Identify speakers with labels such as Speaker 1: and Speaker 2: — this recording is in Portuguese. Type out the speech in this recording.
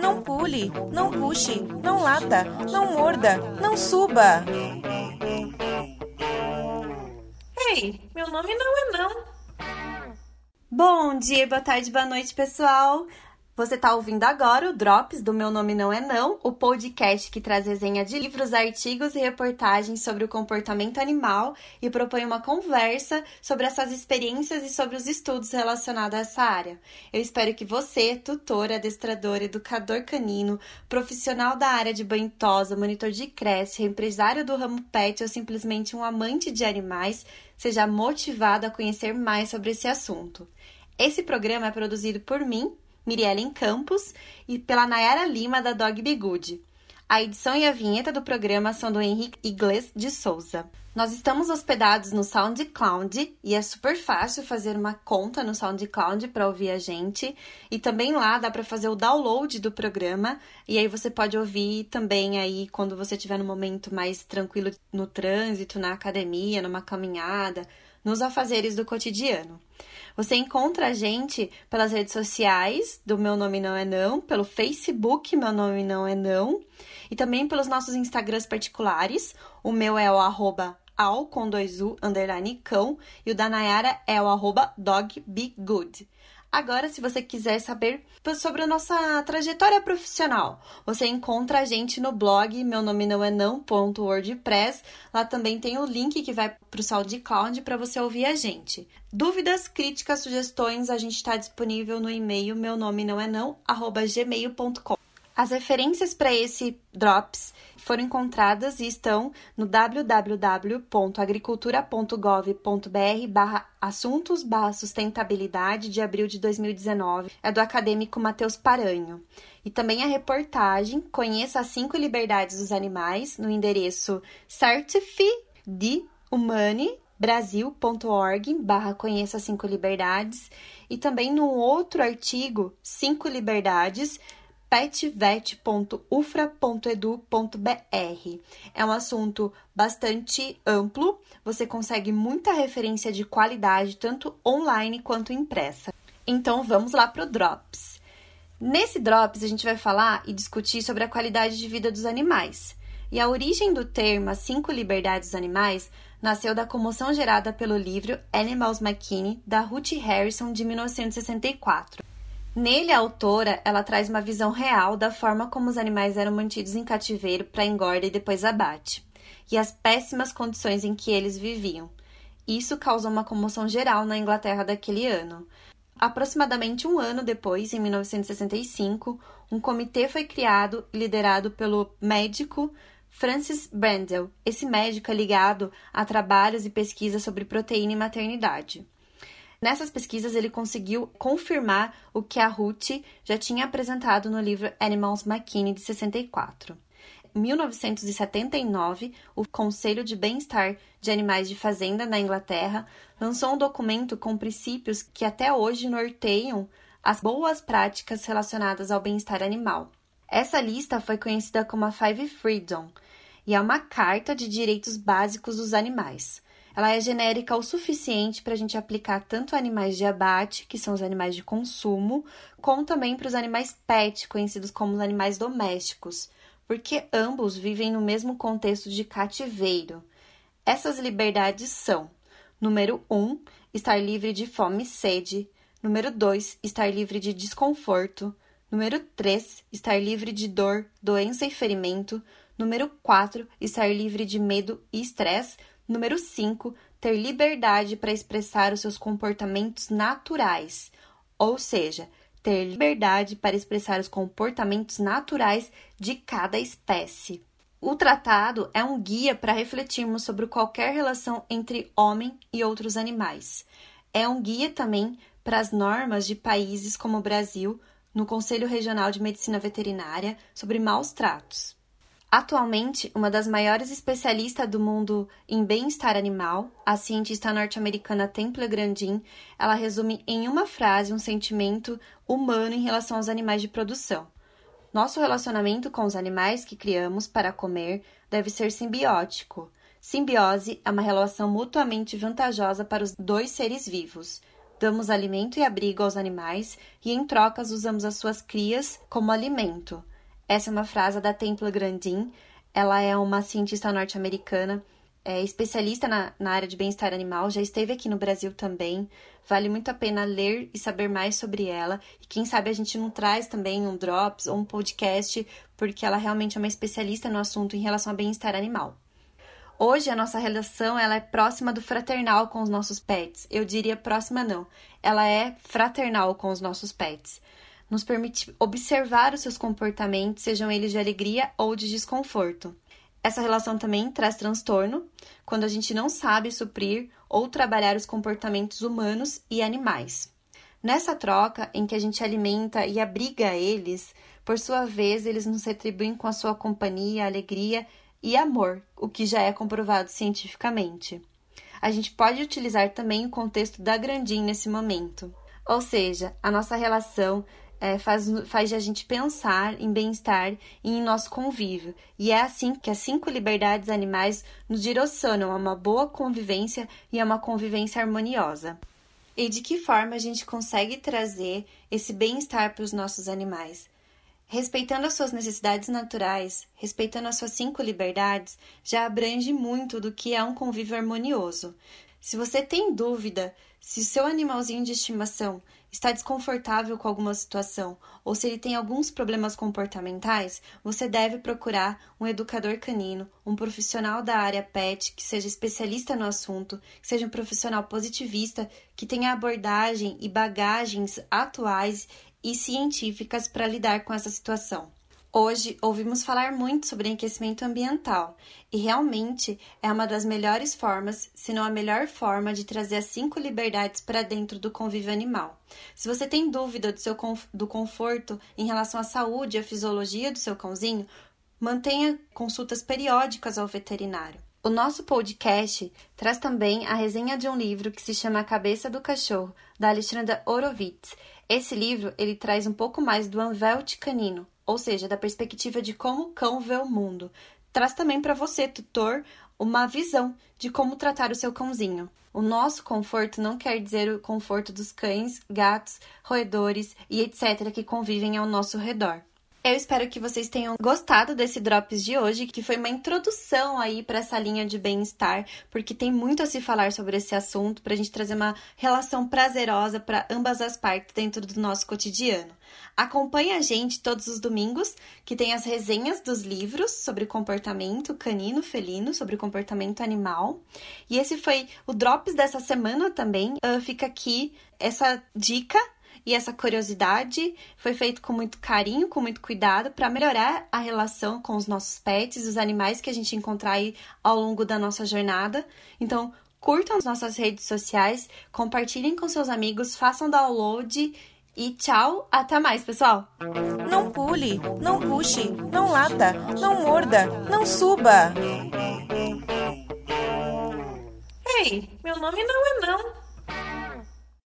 Speaker 1: Não pule, não puxe, não lata, não morda, não suba. Ei, meu nome não é não.
Speaker 2: Bom dia, boa tarde, boa noite, pessoal. Você está ouvindo agora o Drops do Meu Nome Não É Não, o podcast que traz resenha de livros, artigos e reportagens sobre o comportamento animal e propõe uma conversa sobre essas experiências e sobre os estudos relacionados a essa área. Eu espero que você, tutor, adestrador, educador canino, profissional da área de banho tosa, monitor de creche, empresário do ramo pet ou simplesmente um amante de animais, seja motivado a conhecer mais sobre esse assunto. Esse programa é produzido por mim, Miriellen Campos e pela Nayara Lima, da Dog Be Good. A edição e a vinheta do programa são do Henrique Igles de Souza. Nós estamos hospedados no SoundCloud e é super fácil fazer uma conta no SoundCloud para ouvir a gente. E também lá dá para fazer o download do programa e aí você pode ouvir também aí quando você estiver no momento mais tranquilo no trânsito, na academia, numa caminhada, nos afazeres do cotidiano. Você encontra a gente pelas redes sociais do Meu Nome Não É Não, pelo Facebook Meu Nome Não É Não, e também pelos nossos Instagrams particulares. O meu é o arroba ao com dois U, underline cão, e o da Nayara é o arroba dogbegood. Agora, se você quiser saber sobre a nossa trajetória profissional, você encontra a gente no blog meu nome não é não.wordpress. Lá também tem o link que vai para o SoundCloud para você ouvir a gente. Dúvidas, críticas, sugestões, a gente está disponível no e-mail meu nome não é não, arroba gmail.com. As referências para esse Drops foram encontradas e estão no www.agricultura.gov.br barra assuntos barra sustentabilidade de abril de 2019. É do acadêmico Matheus Paranho. E também a reportagem Conheça as cinco liberdades dos animais no endereço certifi de barra conheça cinco liberdades e também no outro artigo cinco liberdades petvet.ufra.edu.br. É um assunto bastante amplo, você consegue muita referência de qualidade, tanto online quanto impressa. Então vamos lá para o Drops. Nesse Drops, a gente vai falar e discutir sobre a qualidade de vida dos animais. E a origem do termo As Cinco Liberdades dos Animais nasceu da comoção gerada pelo livro Animals McKinney, da Ruth Harrison, de 1964. Nele, a autora ela traz uma visão real da forma como os animais eram mantidos em cativeiro para engorda e depois abate, e as péssimas condições em que eles viviam. Isso causou uma comoção geral na Inglaterra daquele ano. Aproximadamente um ano depois, em 1965, um comitê foi criado e liderado pelo médico Francis Brandel. Esse médico é ligado a trabalhos e pesquisas sobre proteína e maternidade. Nessas pesquisas, ele conseguiu confirmar o que a Ruth já tinha apresentado no livro Animals McKinney de 64. Em 1979, o Conselho de Bem-Estar de Animais de Fazenda na Inglaterra lançou um documento com princípios que até hoje norteiam as boas práticas relacionadas ao bem-estar animal. Essa lista foi conhecida como a Five Freedom e é uma carta de direitos básicos dos animais ela é genérica o suficiente para a gente aplicar tanto animais de abate, que são os animais de consumo, como também para os animais pet, conhecidos como os animais domésticos, porque ambos vivem no mesmo contexto de cativeiro. Essas liberdades são: número 1, um, estar livre de fome e sede, número 2, estar livre de desconforto, número 3, estar livre de dor, doença e ferimento, número 4, estar livre de medo e estresse Número 5, ter liberdade para expressar os seus comportamentos naturais, ou seja, ter liberdade para expressar os comportamentos naturais de cada espécie. O tratado é um guia para refletirmos sobre qualquer relação entre homem e outros animais. É um guia também para as normas de países como o Brasil, no Conselho Regional de Medicina Veterinária, sobre maus tratos. Atualmente, uma das maiores especialistas do mundo em bem-estar animal, a cientista norte-americana Temple Grandin, ela resume em uma frase um sentimento humano em relação aos animais de produção. Nosso relacionamento com os animais que criamos para comer deve ser simbiótico. Simbiose é uma relação mutuamente vantajosa para os dois seres vivos. damos alimento e abrigo aos animais e, em trocas, usamos as suas crias como alimento. Essa é uma frase da Templa Grandin. Ela é uma cientista norte-americana, é especialista na, na área de bem-estar animal, já esteve aqui no Brasil também. Vale muito a pena ler e saber mais sobre ela. E quem sabe a gente não traz também um Drops ou um podcast, porque ela realmente é uma especialista no assunto em relação ao bem-estar animal. Hoje a nossa relação ela é próxima do fraternal com os nossos pets. Eu diria próxima não. Ela é fraternal com os nossos pets. Nos permite observar os seus comportamentos, sejam eles de alegria ou de desconforto. Essa relação também traz transtorno quando a gente não sabe suprir ou trabalhar os comportamentos humanos e animais. Nessa troca em que a gente alimenta e abriga eles, por sua vez, eles nos retribuem com a sua companhia, alegria e amor, o que já é comprovado cientificamente. A gente pode utilizar também o contexto da Grandin nesse momento. Ou seja, a nossa relação é, faz, faz a gente pensar em bem-estar e em nosso convívio. E é assim que as cinco liberdades animais nos direcionam a uma boa convivência e a uma convivência harmoniosa. E de que forma a gente consegue trazer esse bem-estar para os nossos animais? Respeitando as suas necessidades naturais, respeitando as suas cinco liberdades, já abrange muito do que é um convívio harmonioso. Se você tem dúvida se seu animalzinho de estimação está desconfortável com alguma situação ou se ele tem alguns problemas comportamentais, você deve procurar um educador canino, um profissional da área pet que seja especialista no assunto, que seja um profissional positivista, que tenha abordagem e bagagens atuais e científicas para lidar com essa situação. Hoje ouvimos falar muito sobre aquecimento ambiental e realmente é uma das melhores formas, se não a melhor forma, de trazer as cinco liberdades para dentro do convívio animal. Se você tem dúvida do, seu, do conforto em relação à saúde e à fisiologia do seu cãozinho, mantenha consultas periódicas ao veterinário. O nosso podcast traz também a resenha de um livro que se chama A Cabeça do Cachorro, da Alexandra Horowitz. Esse livro ele traz um pouco mais do Anvelt canino, ou seja, da perspectiva de como o cão vê o mundo. Traz também para você, tutor, uma visão de como tratar o seu cãozinho. O nosso conforto não quer dizer o conforto dos cães, gatos, roedores e etc. que convivem ao nosso redor. Eu espero que vocês tenham gostado desse Drops de hoje, que foi uma introdução aí para essa linha de bem-estar, porque tem muito a se falar sobre esse assunto, para a gente trazer uma relação prazerosa para ambas as partes dentro do nosso cotidiano. Acompanhe a gente todos os domingos, que tem as resenhas dos livros sobre comportamento canino, felino, sobre comportamento animal. E esse foi o Drops dessa semana também. Uh, fica aqui essa dica e essa curiosidade foi feito com muito carinho, com muito cuidado para melhorar a relação com os nossos pets, os animais que a gente encontrar aí ao longo da nossa jornada. Então, curtam as nossas redes sociais, compartilhem com seus amigos, façam download e tchau, até mais, pessoal.
Speaker 1: Não pule, não puxe, não lata, não morda, não suba.
Speaker 3: Ei, meu nome não é não.